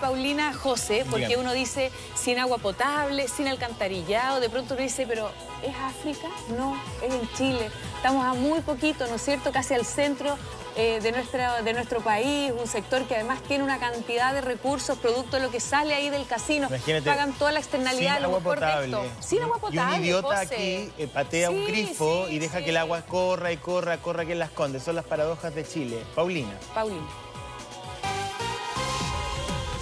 Paulina, José, porque uno dice sin agua potable, sin alcantarillado, de pronto uno dice, pero ¿es África? No, es en Chile. Estamos a muy poquito, ¿no es cierto?, casi al centro eh, de, nuestra, de nuestro país, un sector que además tiene una cantidad de recursos, producto de lo que sale ahí del casino. Imagínate, Pagan toda la externalidad, sin lo agua mejor de potable. esto. Sin agua potable, Y un idiota José. aquí eh, patea un grifo sí, y deja sí. que el agua corra y corra, corra aquí en las Condes. Son las paradojas de Chile. Paulina. Paulina.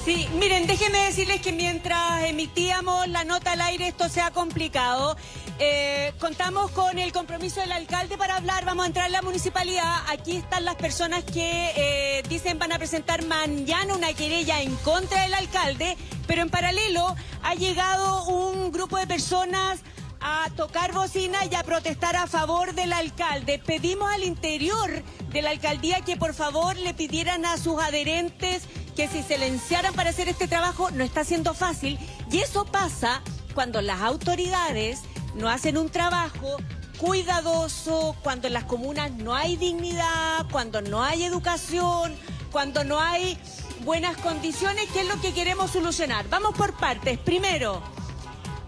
Sí, miren, déjenme decirles que mientras emitíamos la nota al aire esto se ha complicado. Eh, contamos con el compromiso del alcalde para hablar, vamos a entrar a la municipalidad. Aquí están las personas que eh, dicen van a presentar mañana una querella en contra del alcalde, pero en paralelo ha llegado un grupo de personas a tocar bocina y a protestar a favor del alcalde. Pedimos al interior de la alcaldía que por favor le pidieran a sus adherentes que si silenciaran para hacer este trabajo no está siendo fácil y eso pasa cuando las autoridades no hacen un trabajo cuidadoso, cuando en las comunas no hay dignidad, cuando no hay educación, cuando no hay buenas condiciones, que es lo que queremos solucionar. Vamos por partes. Primero,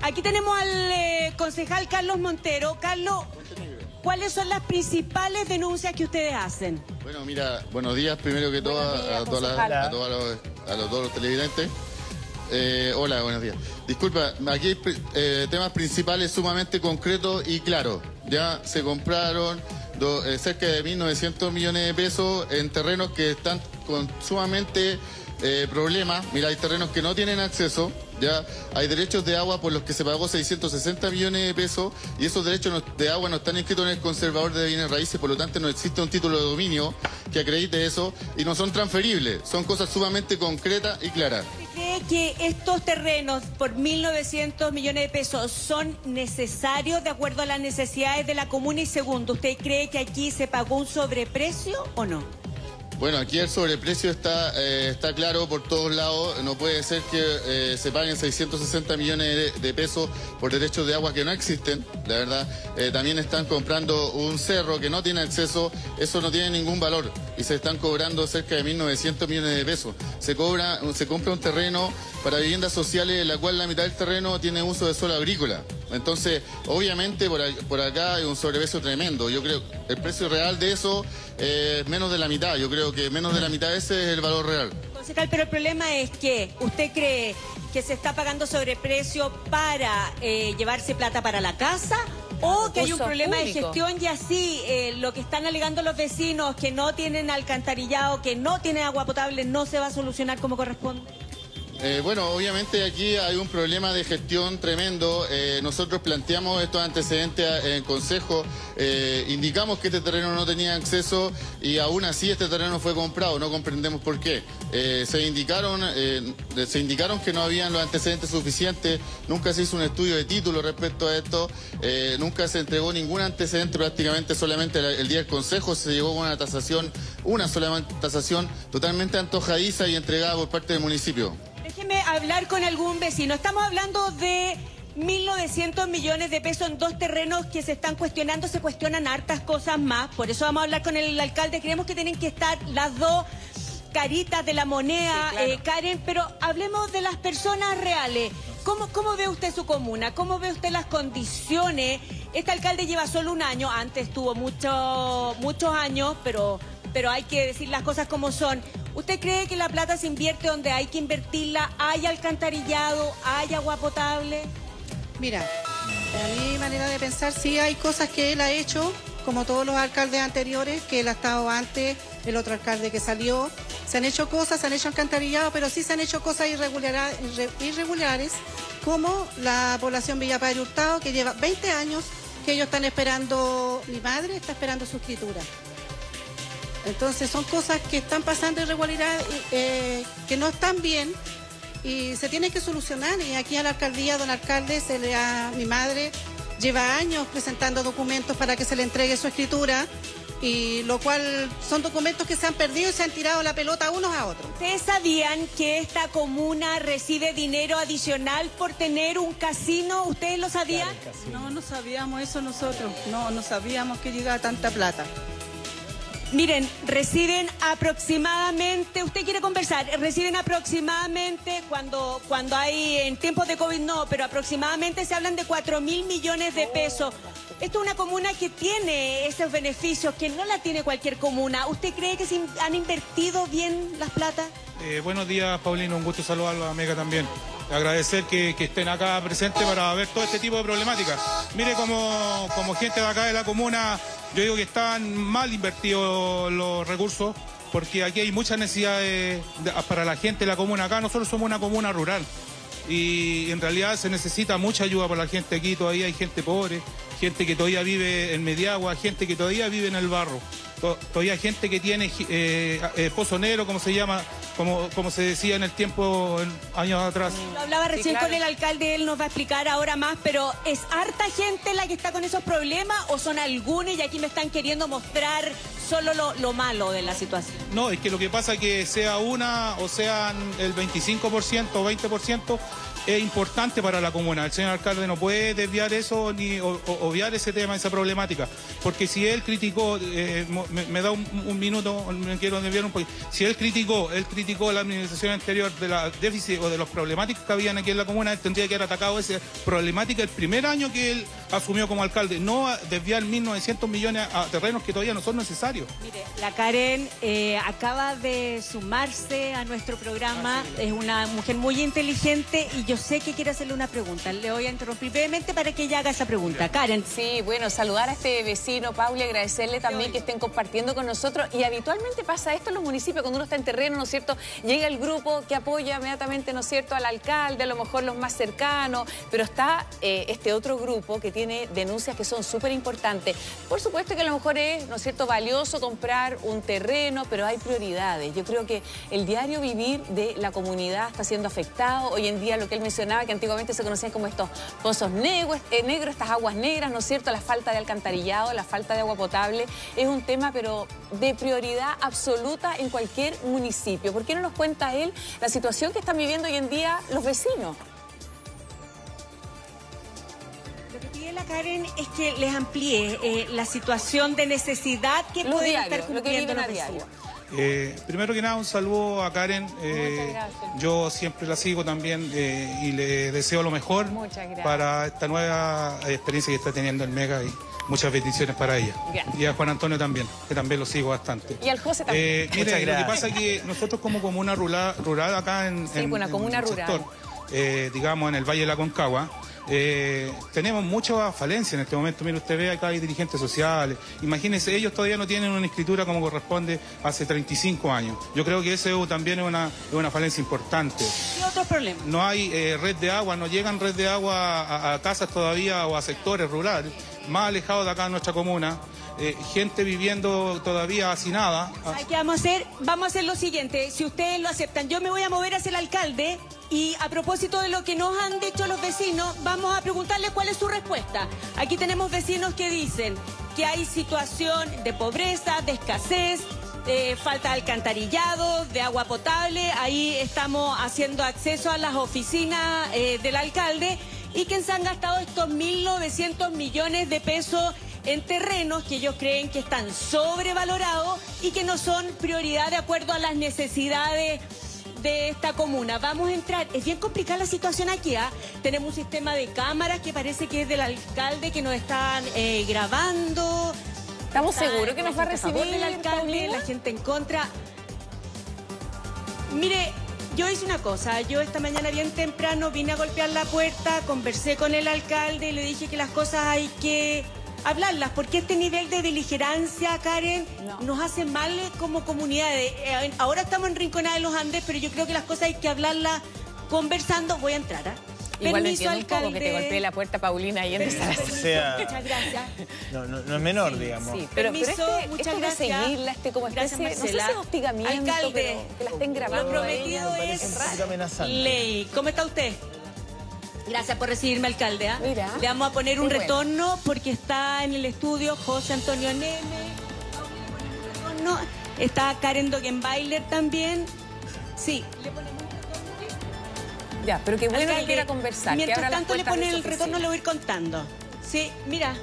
Aquí tenemos al eh, concejal Carlos Montero. Carlos, ¿cuáles son las principales denuncias que ustedes hacen? Bueno, mira, buenos días primero que todo a, todas las- concejal. a todos los, a los- todos los televidentes. Eh, hola, buenos días. Disculpa, aquí hay eh, temas principales sumamente concretos y claros. Ya se compraron do- eh, cerca de 1.900 millones de pesos en terrenos que están con sumamente problemas. Mira, hay terrenos que no tienen acceso. Ya hay derechos de agua por los que se pagó 660 millones de pesos y esos derechos de agua no están inscritos en el conservador de bienes raíces, por lo tanto no existe un título de dominio que acredite eso y no son transferibles, son cosas sumamente concretas y claras. ¿Usted cree que estos terrenos por 1.900 millones de pesos son necesarios de acuerdo a las necesidades de la comuna? Y segundo, ¿usted cree que aquí se pagó un sobreprecio o no? Bueno, aquí el sobreprecio está, eh, está claro por todos lados. No puede ser que eh, se paguen 660 millones de, pesos por derechos de agua que no existen, la verdad. Eh, también están comprando un cerro que no tiene acceso. Eso no tiene ningún valor. Y se están cobrando cerca de 1.900 millones de pesos. Se, cobra, se compra un terreno para viviendas sociales, en la cual la mitad del terreno tiene uso de suelo agrícola. Entonces, obviamente por, por acá hay un sobreprecio tremendo. Yo creo el precio real de eso eh, es menos de la mitad. Yo creo que menos de la mitad ese es el valor real. Concejal, pero el problema es que usted cree que se está pagando sobreprecio para eh, llevarse plata para la casa o que hay un problema de gestión y así eh, lo que están alegando los vecinos que no tienen alcantarillado, que no tienen agua potable, no se va a solucionar como corresponde. Eh, bueno, obviamente aquí hay un problema de gestión tremendo. Eh, nosotros planteamos estos antecedentes a- en Consejo, eh, indicamos que este terreno no tenía acceso y aún así este terreno fue comprado. No comprendemos por qué. Se indicaron, se indicaron que no habían los antecedentes suficientes. Nunca se hizo un estudio de título respecto a esto. Nunca se entregó ningún antecedente. Prácticamente solamente el, el día del Consejo se llegó con una tasación, una sola tasación totalmente antojadiza y entregada por parte del municipio. Hablar con algún vecino. Estamos hablando de 1.900 millones de pesos en dos terrenos que se están cuestionando, se cuestionan hartas cosas más. Por eso vamos a hablar con el alcalde. Creemos que tienen que estar las dos caritas de la moneda, Sí, claro. eh, Karen, pero hablemos de las personas reales. ¿Cómo, ¿Cómo ve usted su comuna? ¿Cómo ve usted las condiciones? Este alcalde lleva solo un año, antes tuvo mucho, muchos años, pero, pero hay que decir las cosas como son. ¿Usted cree que la plata se invierte donde hay que invertirla? ¿Hay alcantarillado? ¿Hay agua potable? Mira, a mi manera de pensar, sí hay cosas que él ha hecho, como todos los alcaldes anteriores, que él ha estado antes, el otro alcalde que salió. Se han hecho cosas, se han hecho alcantarillados, pero sí se han hecho cosas irregulares, como la población Villa Padre Hurtado, que lleva 20 años que ellos están esperando, mi madre está esperando su escritura. Entonces son cosas que están pasando irregularidad, eh, que no están bien y se tiene que solucionar. Y aquí a la alcaldía, don alcalde, se le ha, mi madre lleva años presentando documentos para que se le entregue su escritura y lo cual son documentos que se han perdido y se han tirado la pelota unos a otros. ¿Ustedes sabían que esta comuna recibe dinero adicional por tener un casino? ¿Ustedes lo sabían? No, no sabíamos eso nosotros. No, no sabíamos que llegaba tanta plata. Miren, reciben aproximadamente, usted quiere conversar, reciben aproximadamente, cuando, cuando hay en tiempos de COVID no, pero aproximadamente se hablan de 4 mil millones de pesos. Esto es una comuna que tiene esos beneficios, que no la tiene cualquier comuna. ¿Usted cree que se han invertido bien las platas? Eh, buenos días, Paulino. Un gusto saludarlo a Mega también. Agradecer que, estén acá presentes para ver todo este tipo de problemáticas. Mire, como, como gente de acá de la comuna, yo digo que están mal invertidos los recursos, porque aquí hay muchas necesidades para la gente de la comuna. Acá nosotros somos una comuna rural y en realidad se necesita mucha ayuda para la gente aquí. Todavía hay gente pobre, gente que todavía vive en Mediagua, gente que todavía vive en el barro todavía hay gente que tiene eh, eh, pozo negro, como se llama, como, como se decía en el tiempo, años atrás. Lo hablaba recién con el alcalde, él nos va a explicar ahora más, pero ¿es harta gente la que está con esos problemas o son algunos y aquí me están queriendo mostrar solo lo, lo malo de la situación? No, es que lo que pasa es que sea una o sean el 25% o 20%, es importante para la comuna. El señor alcalde no puede desviar eso ni obviar ese tema, esa problemática. Porque si él criticó, eh, me, da un, minuto, me quiero desviar un poquito. Si él criticó, él criticó la administración anterior de la déficit o de los problemáticos que habían aquí en la comuna, él tendría que haber atacado esa problemática el primer año que él asumió como alcalde, no desviar 1.900 millones a terrenos que todavía no son necesarios. Mire, la Karen eh, acaba de sumarse a nuestro programa, ah, es una mujer muy inteligente y yo sé que quiere hacerle una pregunta. Le voy a interrumpir brevemente para que ella haga esa pregunta. Karen. Sí, bueno, saludar a este vecino, Pauli, agradecerle también que estén compartiendo con nosotros. Y habitualmente pasa esto en los municipios, cuando uno está en terreno, ¿no es cierto? Llega el grupo que apoya inmediatamente, ¿no es cierto?, al alcalde, a lo mejor los más cercanos, pero está eh, este otro grupo que tiene denuncias que son súper importantes. Por supuesto que a lo mejor es, ¿no es cierto?, valioso comprar un terreno, pero hay prioridades. Yo creo que el diario vivir de la comunidad está siendo afectado. Hoy en día lo que él mencionaba, que antiguamente se conocían como estos pozos negros, eh, negros, estas aguas negras, ¿no es cierto? La falta de alcantarillado, la falta de agua potable, es un tema pero de prioridad absoluta en cualquier municipio. ¿Por qué no nos cuenta él la situación que están viviendo hoy en día los vecinos? Karen es que les amplíe eh, la situación de necesidad que pueden estar cumpliendo los vecinos. Eh, primero que nada, un saludo a Karen. Eh, yo siempre la sigo también eh, y le deseo lo mejor para esta nueva experiencia que está teniendo el Mega y muchas bendiciones para ella. Y a Juan Antonio también, que también lo sigo bastante. Y al José también. mire, lo que pasa es que nosotros como comuna rural, rural acá en, sí, en, comuna rural. digamos en el Valle de la Concagua, eh, tenemos mucha falencia en este momento. Mire, usted ve acá hay dirigentes sociales. Imagínense, ellos todavía no tienen una escritura como corresponde hace 35 años. Yo creo que eso también es una, es una falencia importante. ¿Qué otros problemas? No hay eh, red de agua, no llegan red de agua a, casas todavía o a sectores rurales, más alejados de acá de nuestra comuna. Eh, gente viviendo todavía hacinada. ¿Qué vamos a hacer? Vamos a hacer lo siguiente, si ustedes lo aceptan, yo me voy a mover hacia el alcalde y a propósito de lo que nos han dicho los vecinos, vamos a preguntarle cuál es su respuesta. Aquí tenemos vecinos que dicen que hay situación de pobreza, de escasez, falta de alcantarillado, de agua potable. Ahí estamos haciendo acceso a las oficinas eh, del alcalde y que se han gastado estos 1.900 millones de pesos en terrenos que ellos creen que están sobrevalorados y que no son prioridad de acuerdo a las necesidades de esta comuna. Vamos a entrar, es bien complicada la situación aquí, ¿ah? tenemos un sistema de cámaras que parece que es del alcalde que nos están eh, grabando. ¿Estamos seguros que nos va a recibir el alcalde, la gente en contra? Mire, yo hice una cosa, yo esta mañana bien temprano vine a golpear la puerta, conversé con el alcalde y le dije que las cosas hay que hablarlas, porque este nivel de beligerancia, Karen, nos hace mal como comunidad. Eh, ahora estamos en Rinconada de los Andes, pero yo creo que las cosas hay que hablarlas conversando. Voy a entrar, ¿ah? Igual Permiso, alcalde. Un poco que te golpee la puerta Paulina y en sea, Muchas gracias. No, no, no, es menor, digamos. Sí, pero, Permiso, pero este, muchas gracias. De seguirla, este como especie, gracias, no sé si es hostigamiento, alcalde, pero que la estén grabando. Lo prometido es ley. ¿Cómo está usted? Gracias por recibirme, alcalde. ¿ah? Mira. Le vamos a poner un retorno porque está en el estudio José Antonio Neme. Está Karen Dogenbailer también. Sí, le ponemos un retorno. Ya, pero qué bueno que quiera conversar. Mientras tanto le ponen el retorno, le voy a ir contando. Sí, mira.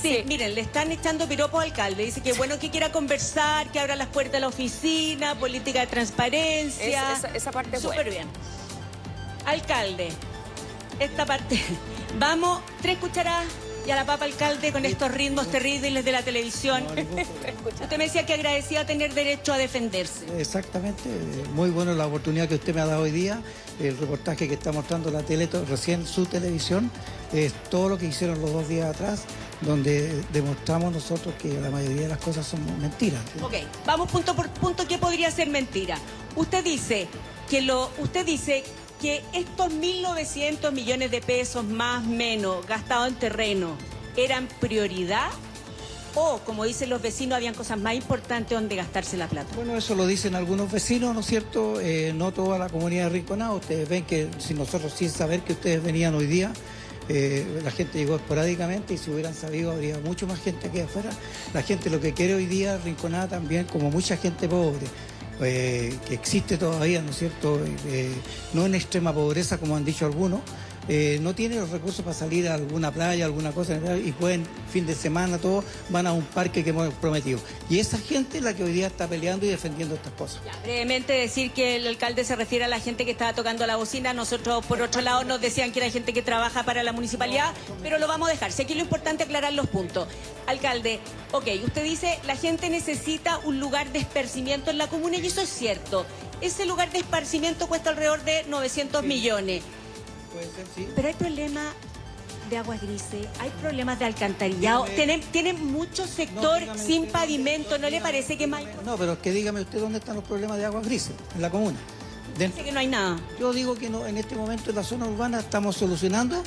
Sí, Sí. miren, le están echando piropos al alcalde. Dice que bueno que quiera conversar, que abra las puertas de la oficina, política de transparencia. Es- esa- esa parte es Súper buena. bien. Alcalde, esta parte. Vamos, tres cucharadas y a la papa alcalde con estos ritmos terribles de la televisión. Usted me decía que agradecía tener derecho a defenderse. Exactamente, muy buena la oportunidad que usted me ha dado hoy día, el reportaje que está mostrando la tele, recién su televisión, es todo lo que hicieron los dos días atrás, donde demostramos nosotros que la mayoría de las cosas son mentiras. Ok, vamos punto por punto, ¿qué podría ser mentira? Usted dice que lo, usted dice que estos 1.900 millones de pesos más menos gastados en terreno eran prioridad o, como dicen los vecinos, habían cosas más importantes donde gastarse la plata. Bueno, eso lo dicen algunos vecinos, ¿no es cierto? Eh, no toda la comunidad de Rinconado. Ustedes ven que si nosotros sin saber que ustedes venían hoy día, eh, la gente llegó esporádicamente y si hubieran sabido habría mucho más gente aquí afuera. La gente lo que quiere hoy día, Rinconada también, como mucha gente pobre, eh, que existe todavía, ¿no es cierto? Eh, no en extrema pobreza como han dicho algunos. Eh, no tiene los recursos para salir a alguna playa, alguna cosa, y pueden, fin de semana, todos van a un parque que hemos prometido. Y esa gente es la que hoy día está peleando y defendiendo estas cosas. Brevemente decir que el alcalde se refiere a la gente que estaba tocando la bocina. Nosotros, por otro lado, nos decían que era gente que trabaja para la municipalidad, pero lo vamos a dejar. Sé que lo importante es aclarar los puntos. Alcalde, ok, usted dice la gente necesita un lugar de esparcimiento en la comuna y eso es cierto. Ese lugar de esparcimiento cuesta alrededor de 900 millones. Puede ser, sí. Pero hay problemas de aguas grises, hay problemas de alcantarillado, Dígame- tienen, tienen mucho sector sin usted pavimento, ¿no le parece que más No, pero es que dígame usted dónde están los problemas de aguas grises en la comuna. Dentro- parece que no hay nada? Yo digo que no, en este momento en la zona urbana estamos solucionando,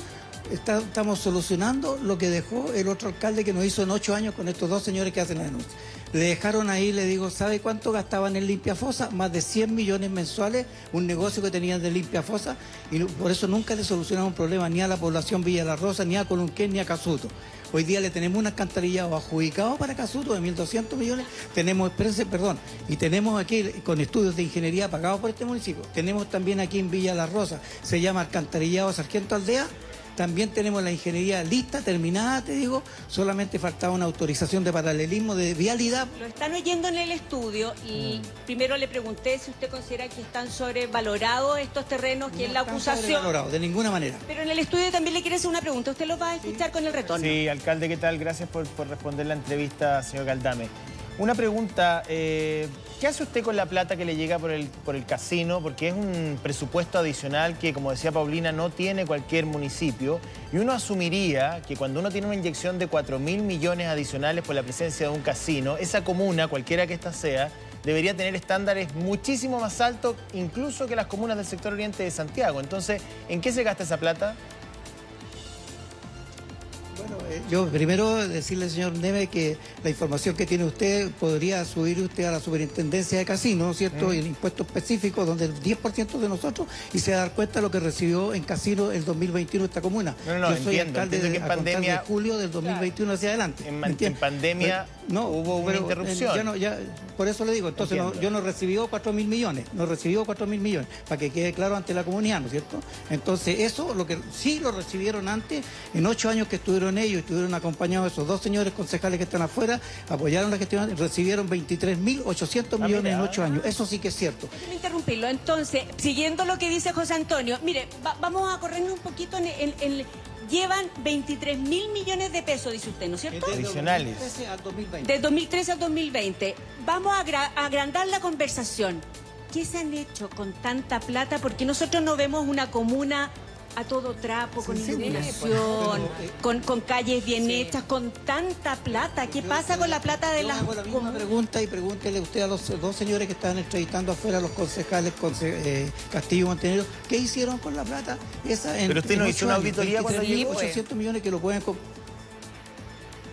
está- estamos solucionando lo que dejó el otro alcalde que nos hizo en ocho años con estos dos señores que hacen la denuncia. Le dejaron ahí, le digo, ¿sabe cuánto gastaban en Limpia Fosa? Más de 100 millones mensuales, un negocio que tenían de Limpia Fosa, y por eso nunca le solucionaron un problema ni a la población Villa La Rosa, ni a Colunquén, ni a Casuto. Hoy día le tenemos un alcantarillado adjudicado para Casuto de 1.200 millones, tenemos Express, perdón, y tenemos aquí con estudios de ingeniería pagados por este municipio. Tenemos también aquí en Villa La Rosa, se llama alcantarillado Sargento Aldea. También tenemos la ingeniería lista, terminada, te digo, solamente faltaba una autorización de paralelismo de vialidad. Lo están oyendo en el estudio y primero le pregunté si usted considera que están sobrevalorados estos terrenos, que es la No están acusación. sobrevalorados, de ninguna manera. Pero en el estudio también le quiere hacer una pregunta. Usted lo va a escuchar con el retorno. Sí, alcalde, ¿qué tal? Gracias por, por responder la entrevista, señor Galdame. Una pregunta, eh, ¿qué hace usted con la plata que le llega por el, por el casino? Porque es un presupuesto adicional que, como decía Paulina, no tiene cualquier municipio. Y uno asumiría que cuando uno tiene una inyección de 4 mil millones adicionales por la presencia de un casino, esa comuna, cualquiera que ésta sea, debería tener estándares muchísimo más altos, incluso que las comunas del sector oriente de Santiago. Entonces, ¿en qué se gasta esa plata? Bueno, eh, yo primero decirle, señor Neve, que la información que tiene usted podría subir usted a la superintendencia de casino, ¿no es ¿cierto? Y el impuesto específico, donde el 10% de nosotros, y se va a dar cuenta de lo que recibió en casino el 2021 esta comuna. No, no, no, yo soy entiendo, alcalde entiendo de, que pandemia- de julio del 2021 hacia adelante. En pandemia Pero- hubo una pero, eh, interrupción. ya no- ya- por eso le digo, entonces no- yo no recibió 4 mil millones, no recibió 4 mil millones, para que quede claro ante la comunidad, ¿no es cierto? Entonces, eso lo que sí lo recibieron antes, en ocho años que estuvieron ellos, estuvieron acompañados de esos dos señores concejales que están afuera, apoyaron la gestión, recibieron 23 mil 800 Ah, millones en ocho años. Eso sí que es cierto. Interrumpirlo. Entonces, siguiendo lo que dice José Antonio, mire, va- vamos a corrernos un poquito en, en- Llevan 23 mil millones de pesos, dice usted, ¿no es cierto? Desde Adicionales. 2013 al 2020. De 2013 al 2020. Vamos a agra- a agrandar la conversación. ¿Qué se han hecho con tanta plata? Porque nosotros no vemos una comuna a todo trapo, con iluminación, Pero, eh, con, con calles bien sí. hechas, con tanta plata. ¿Qué Yo- pasa yo- con la plata de yo las hago la misma pregunta y pregúntele usted a los dos señores que estaban entrevistando afuera, los concejales conce- eh, Castillo Montenegro, ¿qué hicieron con la plata? Esa en- Pero usted no hizo una auditoría cuando 23.800 llegó, pues. millones que lo pueden...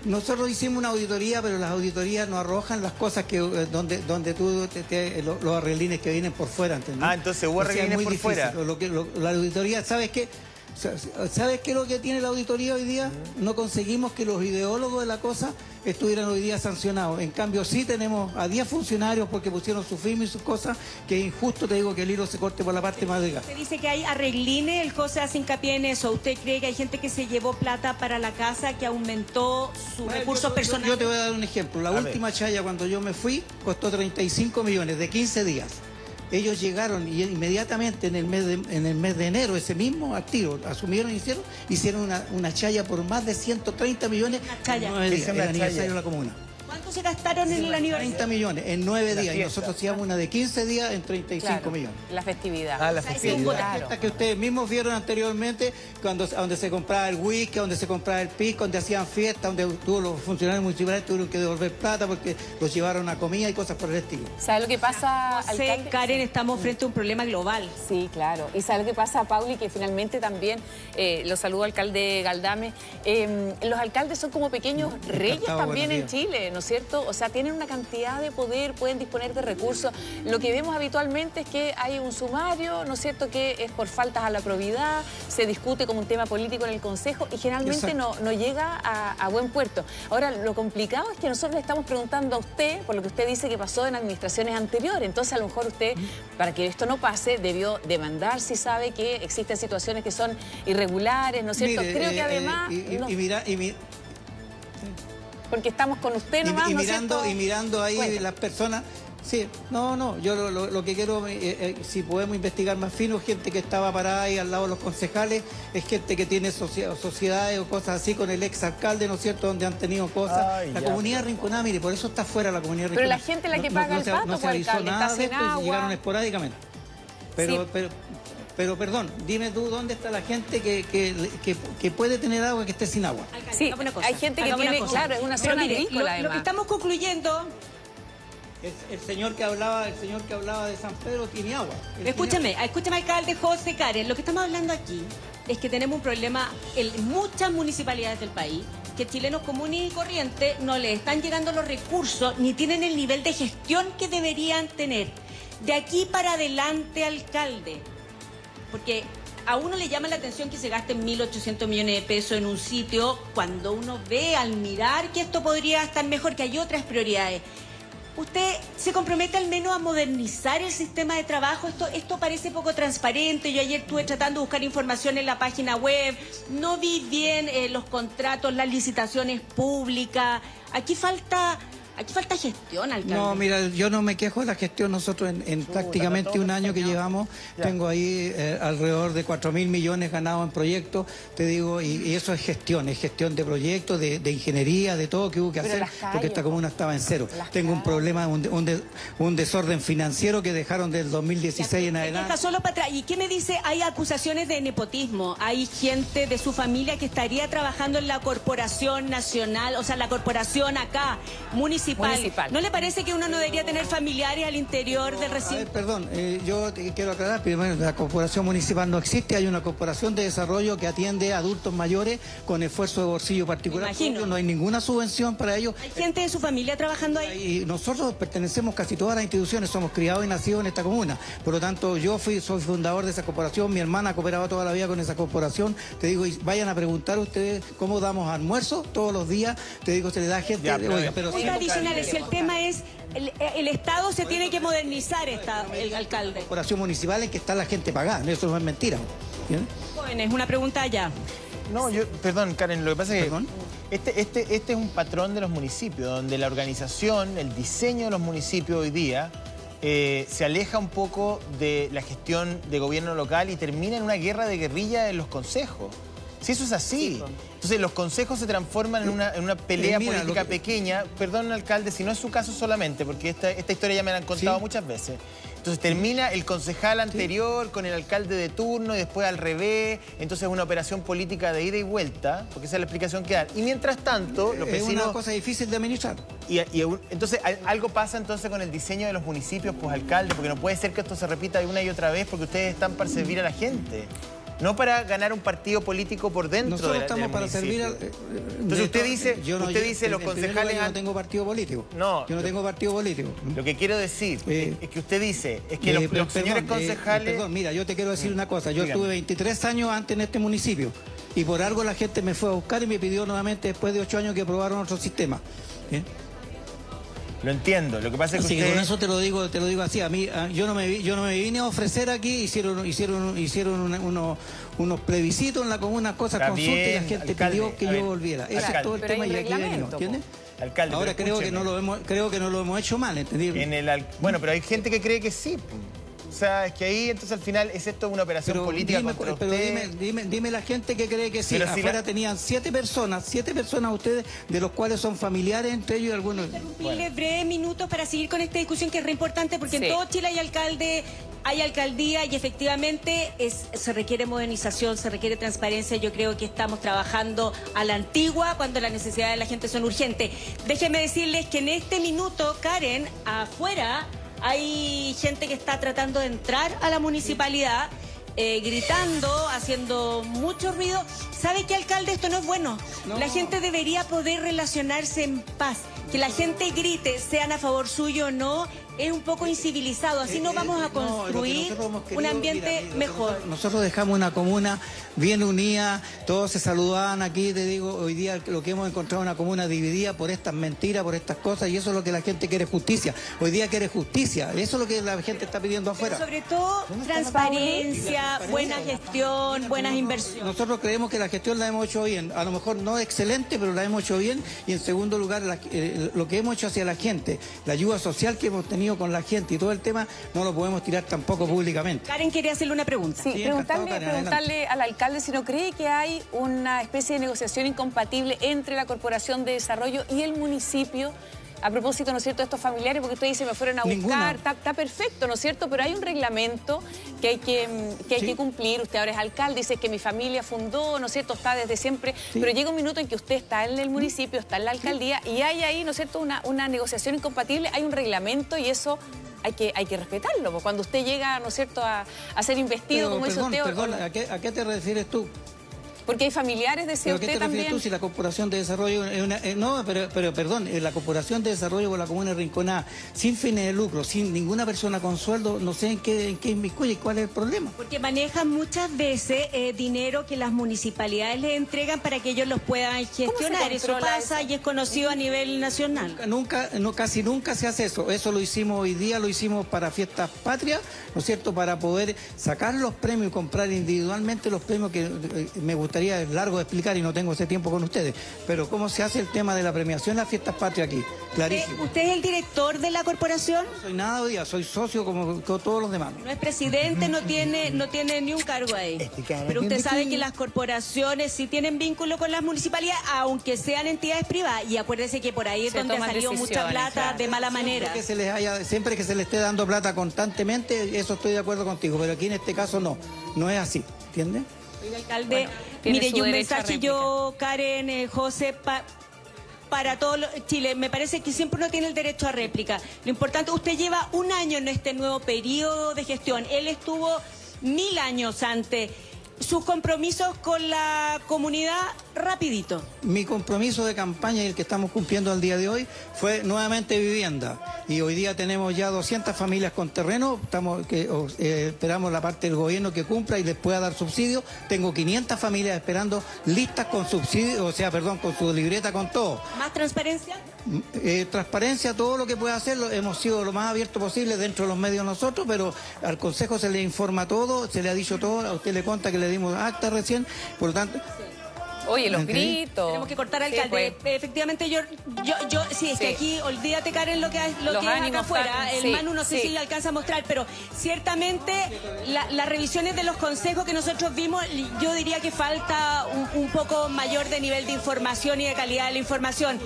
Nosotros hicimos una auditoría, pero las auditorías no arrojan las cosas que eh, donde donde tú te- te- lo- los arreglines que vienen por fuera, ¿entendés? Ah, entonces hubo O sea, arreglines muy por difícil. fuera. Lo que- lo- la auditoría, ¿sabes qué? ¿Sabes qué es lo que tiene la auditoría hoy día? No conseguimos que los ideólogos de la cosa estuvieran hoy día sancionados. En cambio, sí tenemos a 10 funcionarios porque pusieron su firma y sus cosas, que es injusto, te digo, que el hilo se corte por la parte más delgada. Usted dice que hay arregline, el COSE hace hincapié en eso. ¿Usted cree que hay gente que se llevó plata para la casa, que aumentó sus Bueno, recursos yo- yo- personales? Yo te voy a dar un ejemplo. La A ver. última chaya cuando yo me fui costó 35 millones de 15 días. Ellos llegaron y inmediatamente en el mes de, en el mes de enero, ese mismo activo, asumieron y hicieron, hicieron una, una chaya por más de 130 millones Una chaya. en de la comuna. ¿Cuánto se gastaron en el aniversario? 30 millones en nueve La días. Y nosotros hacíamos una de 15 días en 35 Claro, millones. La festividad. Ah, la O sea, festividad. claro. que ustedes mismos vieron anteriormente, cuando, donde se compraba el whisky, donde se compraba el pisco, donde hacían fiesta, donde todos los funcionarios municipales tuvieron que devolver plata porque los llevaron a comida y cosas por el estilo. ¿Sabe lo que pasa, José, alcalde? Karen, estamos frente a un problema global. Sí, claro. Y sabe lo que pasa, Pauli, que finalmente también, eh, lo saludo alcalde Galdame, eh, los alcaldes son como pequeños reyes Encantado, también en. Chile, ¿no es cierto? O sea, tienen una cantidad de poder, pueden disponer de recursos. Lo que vemos habitualmente es que hay un sumario, ¿no es cierto?, que es por faltas a la probidad, se discute como un tema político en el Consejo y generalmente no, no llega a, a buen puerto. Ahora, lo complicado es que nosotros le estamos preguntando a usted, por lo que usted dice que pasó en administraciones anteriores. Entonces, a lo mejor usted, para que esto no pase, debió demandar si sabe que existen situaciones que son irregulares, ¿no es cierto? Mire, Creo eh, que eh, además, y, y- no, y mira- y porque estamos con usted y, nomás, y ¿no es mirando cierto? y mirando ahí las personas sí no no yo lo, lo- lo que quiero eh, eh, si podemos investigar más fino gente que estaba parada ahí al lado de los concejales es gente que tiene socia- sociedades o cosas así con el ex alcalde no es cierto donde han tenido cosas. Ay, la ya, comunidad rinconada mire por eso está fuera la comunidad Pero la rinconada gente la que No- paga no el se- pato, no se pues, avisó alcalde, nada está de esto y llegaron esporádicamente. Pero Sí. pero pero perdón, dime tú dónde está la gente que, que, que- que puede tener agua que esté sin agua. Alcalde, Sí, hagamos una cosa, hay gente que tiene- cosa. claro, es una Pero zona mire, agrícola, lo- que estamos concluyendo, El, el señor que hablaba, el señor que hablaba de San Pedro tiene agua. Él tiene escúchame, escúchame, alcalde José Karen, lo que estamos hablando aquí es que tenemos un problema en muchas municipalidades del país, que chilenos comunes y corrientes no les están llegando los recursos ni tienen el nivel de gestión que deberían tener. De aquí para adelante, alcalde, porque a uno le llama la atención que se gasten 1.800 millones de pesos en un sitio cuando uno ve al mirar que esto podría estar mejor, que hay otras prioridades. ¿Usted se compromete al menos a modernizar el sistema de trabajo? Esto, esto parece poco transparente. Yo ayer estuve tratando de buscar información en la página web. No vi bien eh, los contratos, las licitaciones públicas. Aquí falta, aquí falta gestión, alcalde. No, mira, yo no me quejo de la gestión. Nosotros en, en prácticamente un año que llevamos, tengo ahí eh, alrededor de 4 mil millones ganados en proyectos, te digo, y, y eso es gestión, es gestión de proyectos, de, de ingeniería, de todo que hubo que Pero hacer, calles, porque esta comuna estaba en cero. Tengo un problema, un, un de- un desorden financiero que dejaron del 2016 en adelante. solo para atrás. ¿Y qué me dice? Hay acusaciones de nepotismo. Hay gente de su familia que estaría trabajando en la corporación nacional, o sea, la corporación acá, municipal. Municipal. ¿No le parece que uno no debería tener familiares al interior del A ver, recinto? perdón, eh, yo te quiero aclarar, primero, la corporación municipal no existe, hay una corporación de desarrollo que atiende a adultos mayores con esfuerzo de bolsillo particular. Me imagino. No hay ninguna subvención para ellos. ¿Hay gente de su familia trabajando ahí? Y nosotros pertenecemos casi todas las instituciones, somos criados y nacidos en esta comuna. Por lo tanto, yo fui, soy fundador de esa corporación, mi hermana ha cooperado toda la vida con esa corporación. Te digo, y vayan a preguntar ustedes cómo damos almuerzo todos los días. Te digo, se le da gente. Ya, pero- oiga, pero sí, Oiga, si el tema es, el, el Estado se tiene que modernizar, esta, el alcalde. corporación municipal en que está la gente pagada, eso no es mentira. ¿bien? Jóvenes, una pregunta allá. No, yo, perdón, Karen, lo que pasa es que Perdón. este, este, este es un patrón de los municipios, donde la organización, el diseño de los municipios hoy día eh, se aleja un poco de la gestión de gobierno local y termina en una guerra de guerrilla en los consejos. Si eso es así. Entonces los consejos se transforman en una, en una pelea mira, política que- pequeña. Perdón, alcalde, si no es su caso solamente, porque esta, esta historia ya me la han contado Sí. muchas veces. Entonces termina el concejal anterior con el alcalde de turno y después al revés. Entonces es una operación política de ida y vuelta, porque esa es la explicación que dan. Y mientras tanto, los es vecinos... una cosa difícil de administrar. Y, entonces al- algo pasa entonces con el diseño de los municipios, pues alcalde, porque no puede ser que esto se repita una y otra vez porque ustedes están para servir a la gente. No para ganar un partido político por dentro Nosotros de la- estamos del para municipio. servir al- eh, Entonces usted dice, yo no- usted yo- dice los concejales Yo no tengo partido político. No, Yo no lo- tengo partido político. Lo que quiero decir Eh, es que usted dice, es que Eh, los, señores perdón, eh, concejales... perdón, mira, yo te quiero decir una cosa. Yo Dígame. estuve 23 años antes en este municipio y por algo la gente me fue a buscar y me pidió nuevamente después de 8 años que probaron otro sistema. Lo entiendo, lo que pasa es que Así que con eso te lo digo, te lo digo así. A mí, a- yo no me vi- yo no me vine a ofrecer aquí. Hicieron, hicieron, hicieron una- unos, unos plebiscitos en la comuna, cosas consultas y la gente alcalde, pidió que ver, yo volviera. Ese alcalde. es todo el tema y aquí venimos, ¿entiendes? Alcalde, Ahora creo que no lo hemos, creo que no lo hemos hecho mal, ¿entendí? En el al- Bueno, pero hay gente que cree que sí. O sea, es que ahí entonces al final es esto una operación Pero, política dime, contra pero usted. dime, dime, dime la gente que cree que sí. Pero si Afuera la- tenían siete personas, siete personas ustedes, de los cuales son familiares entre ellos y algunos. Interrumpirle breves minutos para seguir con esta discusión que es re importante porque Sí. en todo Chile hay alcalde, hay alcaldía y efectivamente es, se requiere modernización, se requiere transparencia. Yo creo que estamos trabajando a la antigua cuando las necesidades de la gente son urgentes. Déjenme decirles que en este minuto, Karen, afuera hay gente que está tratando de entrar a la municipalidad. eh, gritando, haciendo mucho ruido. ¿Sabe qué, alcalde? Esto no es bueno. No. La gente debería poder relacionarse en paz. Que la gente grite, sean a favor suyo o no, es un poco incivilizado. Así no Eh, vamos eh, a lo que construir un ambiente mira, mejor. Nosotros, nosotros dejamos una comuna bien unida, todos se saludaban aquí, te digo, hoy día lo que hemos encontrado es una comuna dividida por estas mentiras, por estas cosas, y eso es lo que la gente quiere justicia. Hoy día quiere justicia, eso es lo que la gente está pidiendo afuera. Sobre todo, transparencia, buena gestión, buenas inversiones. Nosotros creemos que la gestión la hemos hecho bien, a lo mejor no excelente, pero la hemos hecho bien. Y en segundo lugar, la- eh, lo que hemos hecho hacia la gente, la ayuda social que hemos tenido con la gente y todo el tema, no lo podemos tirar tampoco públicamente. Karen quería hacerle una pregunta. Sí, Sí, encantado, preguntarle, Karen, preguntarle al alcalde si no cree que hay una especie de negociación incompatible entre la Corporación de Desarrollo y el municipio. A propósito, ¿no es cierto?, de estos familiares, porque usted dice, me fueron a buscar, está, está perfecto, ¿no es cierto? Pero hay un reglamento que hay que, mm, que, hay Sí. que cumplir. Usted ahora es alcalde, dice que mi familia fundó, ¿no es cierto?, está desde siempre. Pero llega un minuto en que usted está en el municipio, está en la alcaldía, y hay ahí, ¿no es cierto?, una, una negociación incompatible, hay un reglamento y eso... Hay que, hay que respetarlo, porque cuando usted llega, ¿no es cierto?, a, a ser investido, Pero, como dice perdón, usted, o- perdón, o- ¿a qué, a qué te refieres tú? Porque hay familiares, decía ¿Pero a qué usted te refieres también. tú si la Corporación de Desarrollo es una... eh, no, pero, pero perdón, eh, la Corporación de Desarrollo con la Comuna de Rinconada, sin fines de lucro, sin ninguna persona con sueldo, no sé en qué, en qué inmiscuye, cuál es el problema. Porque manejan muchas veces eh, dinero que las municipalidades les entregan para que ellos los puedan gestionar. Eso pasa eso? y es conocido a nivel nacional. Nunca, no, casi nunca se hace eso. Eso lo hicimos hoy día, lo hicimos para fiestas patrias, ¿no es cierto? Para poder sacar los premios y comprar individualmente los premios que eh, me gustaría, es largo de explicar y no tengo ese tiempo con ustedes. Pero cómo se hace el tema de la premiación en las fiestas patrias aquí, clarísimo. ¿Usted es el director de la corporación? No soy nada hoy día, soy socio como, como todos los demás. No es presidente, no tiene, no tiene ni un cargo ahí. Pero usted sabe que las corporaciones sí tienen vínculo con las municipalidades, aunque sean entidades privadas. Y acuérdese que por ahí es Se donde ha salido mucha plata claro. de mala manera. Siempre que se les haya, siempre que se les esté dando plata constantemente, eso estoy de acuerdo contigo, pero aquí en este caso no, no es así, ¿entiendes? Oiga, alcalde, mire, y un mensaje yo, Karen, eh, José, pa- para todo lo- Chile. Me parece que siempre uno tiene el derecho a réplica. Lo importante, usted lleva un año en este nuevo periodo de gestión. Él estuvo mil años antes. Sus compromisos con la comunidad, rapidito. Mi compromiso de campaña y el que estamos cumpliendo al día de hoy fue nuevamente vivienda. Y hoy día tenemos ya 200 familias con terreno, estamos, que, eh, esperamos la parte del gobierno que cumpla y les pueda dar subsidio. Tengo 500 familias esperando listas con subsidio, o sea, perdón, con su libreta, con todo. ¿Más transparencia? Eh, transparencia, todo lo que pueda hacerlo, hemos sido lo más abierto posible dentro de los medios nosotros, pero al Consejo se le informa todo, se le ha dicho todo, a usted le conta que le dimos acta recién, por lo tanto, Oye, los gritos. Tenemos que cortar Sí, alcalde. pues. Efectivamente, yo, yo, yo, sí, es que aquí, olvídate, Karen, lo que, lo Los que es acá ánimos afuera. están- El sí, Manu no sé si alcanza a mostrar, pero ciertamente la- las revisiones de los consejos que nosotros vimos, yo diría que falta un, un poco mayor de nivel de información y de calidad de la información.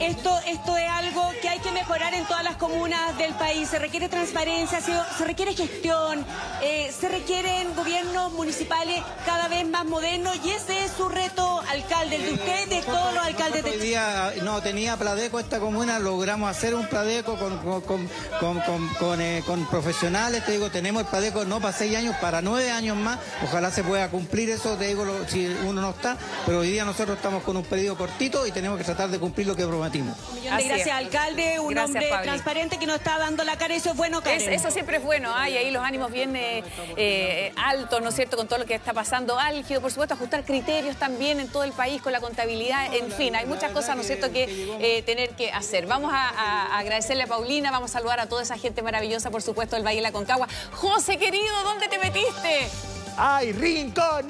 Esto, esto es algo que hay que mejorar en todas las comunas del país. Se requiere transparencia, se, se requiere gestión, eh, se requieren gobiernos municipales cada vez más modernos y ese es su reto, alcalde, el de usted, de todos los alcaldes de Hoy día no tenía Pladeco esta comuna, logramos hacer un Pladeco con, con, con, con- con- con, eh, con profesionales, te digo, tenemos el Pladeco no para seis años, para nueve años más, ojalá se pueda cumplir eso, te digo, si uno no está, pero hoy día nosotros estamos con un pedido cortito y tenemos que tratar de cumplir lo que Un millón de gracias, alcalde, un Gracias, hombre transparente que nos está dando la cara, eso es bueno, Karen. Es- eso siempre es bueno, ¿ah? y ahí los ánimos bien eh, eh, altos, ¿no es cierto?, con todo lo que está pasando, álgido, por supuesto, ajustar criterios también en todo el país con la contabilidad, en fin, hay muchas cosas, ¿no es cierto?, que eh, tener que hacer. Vamos a, a agradecerle a Paulina, vamos a saludar a toda esa gente maravillosa, por supuesto, del Valle de la Concagua. José, querido, ¿dónde te metiste? ¡Ay, rincón!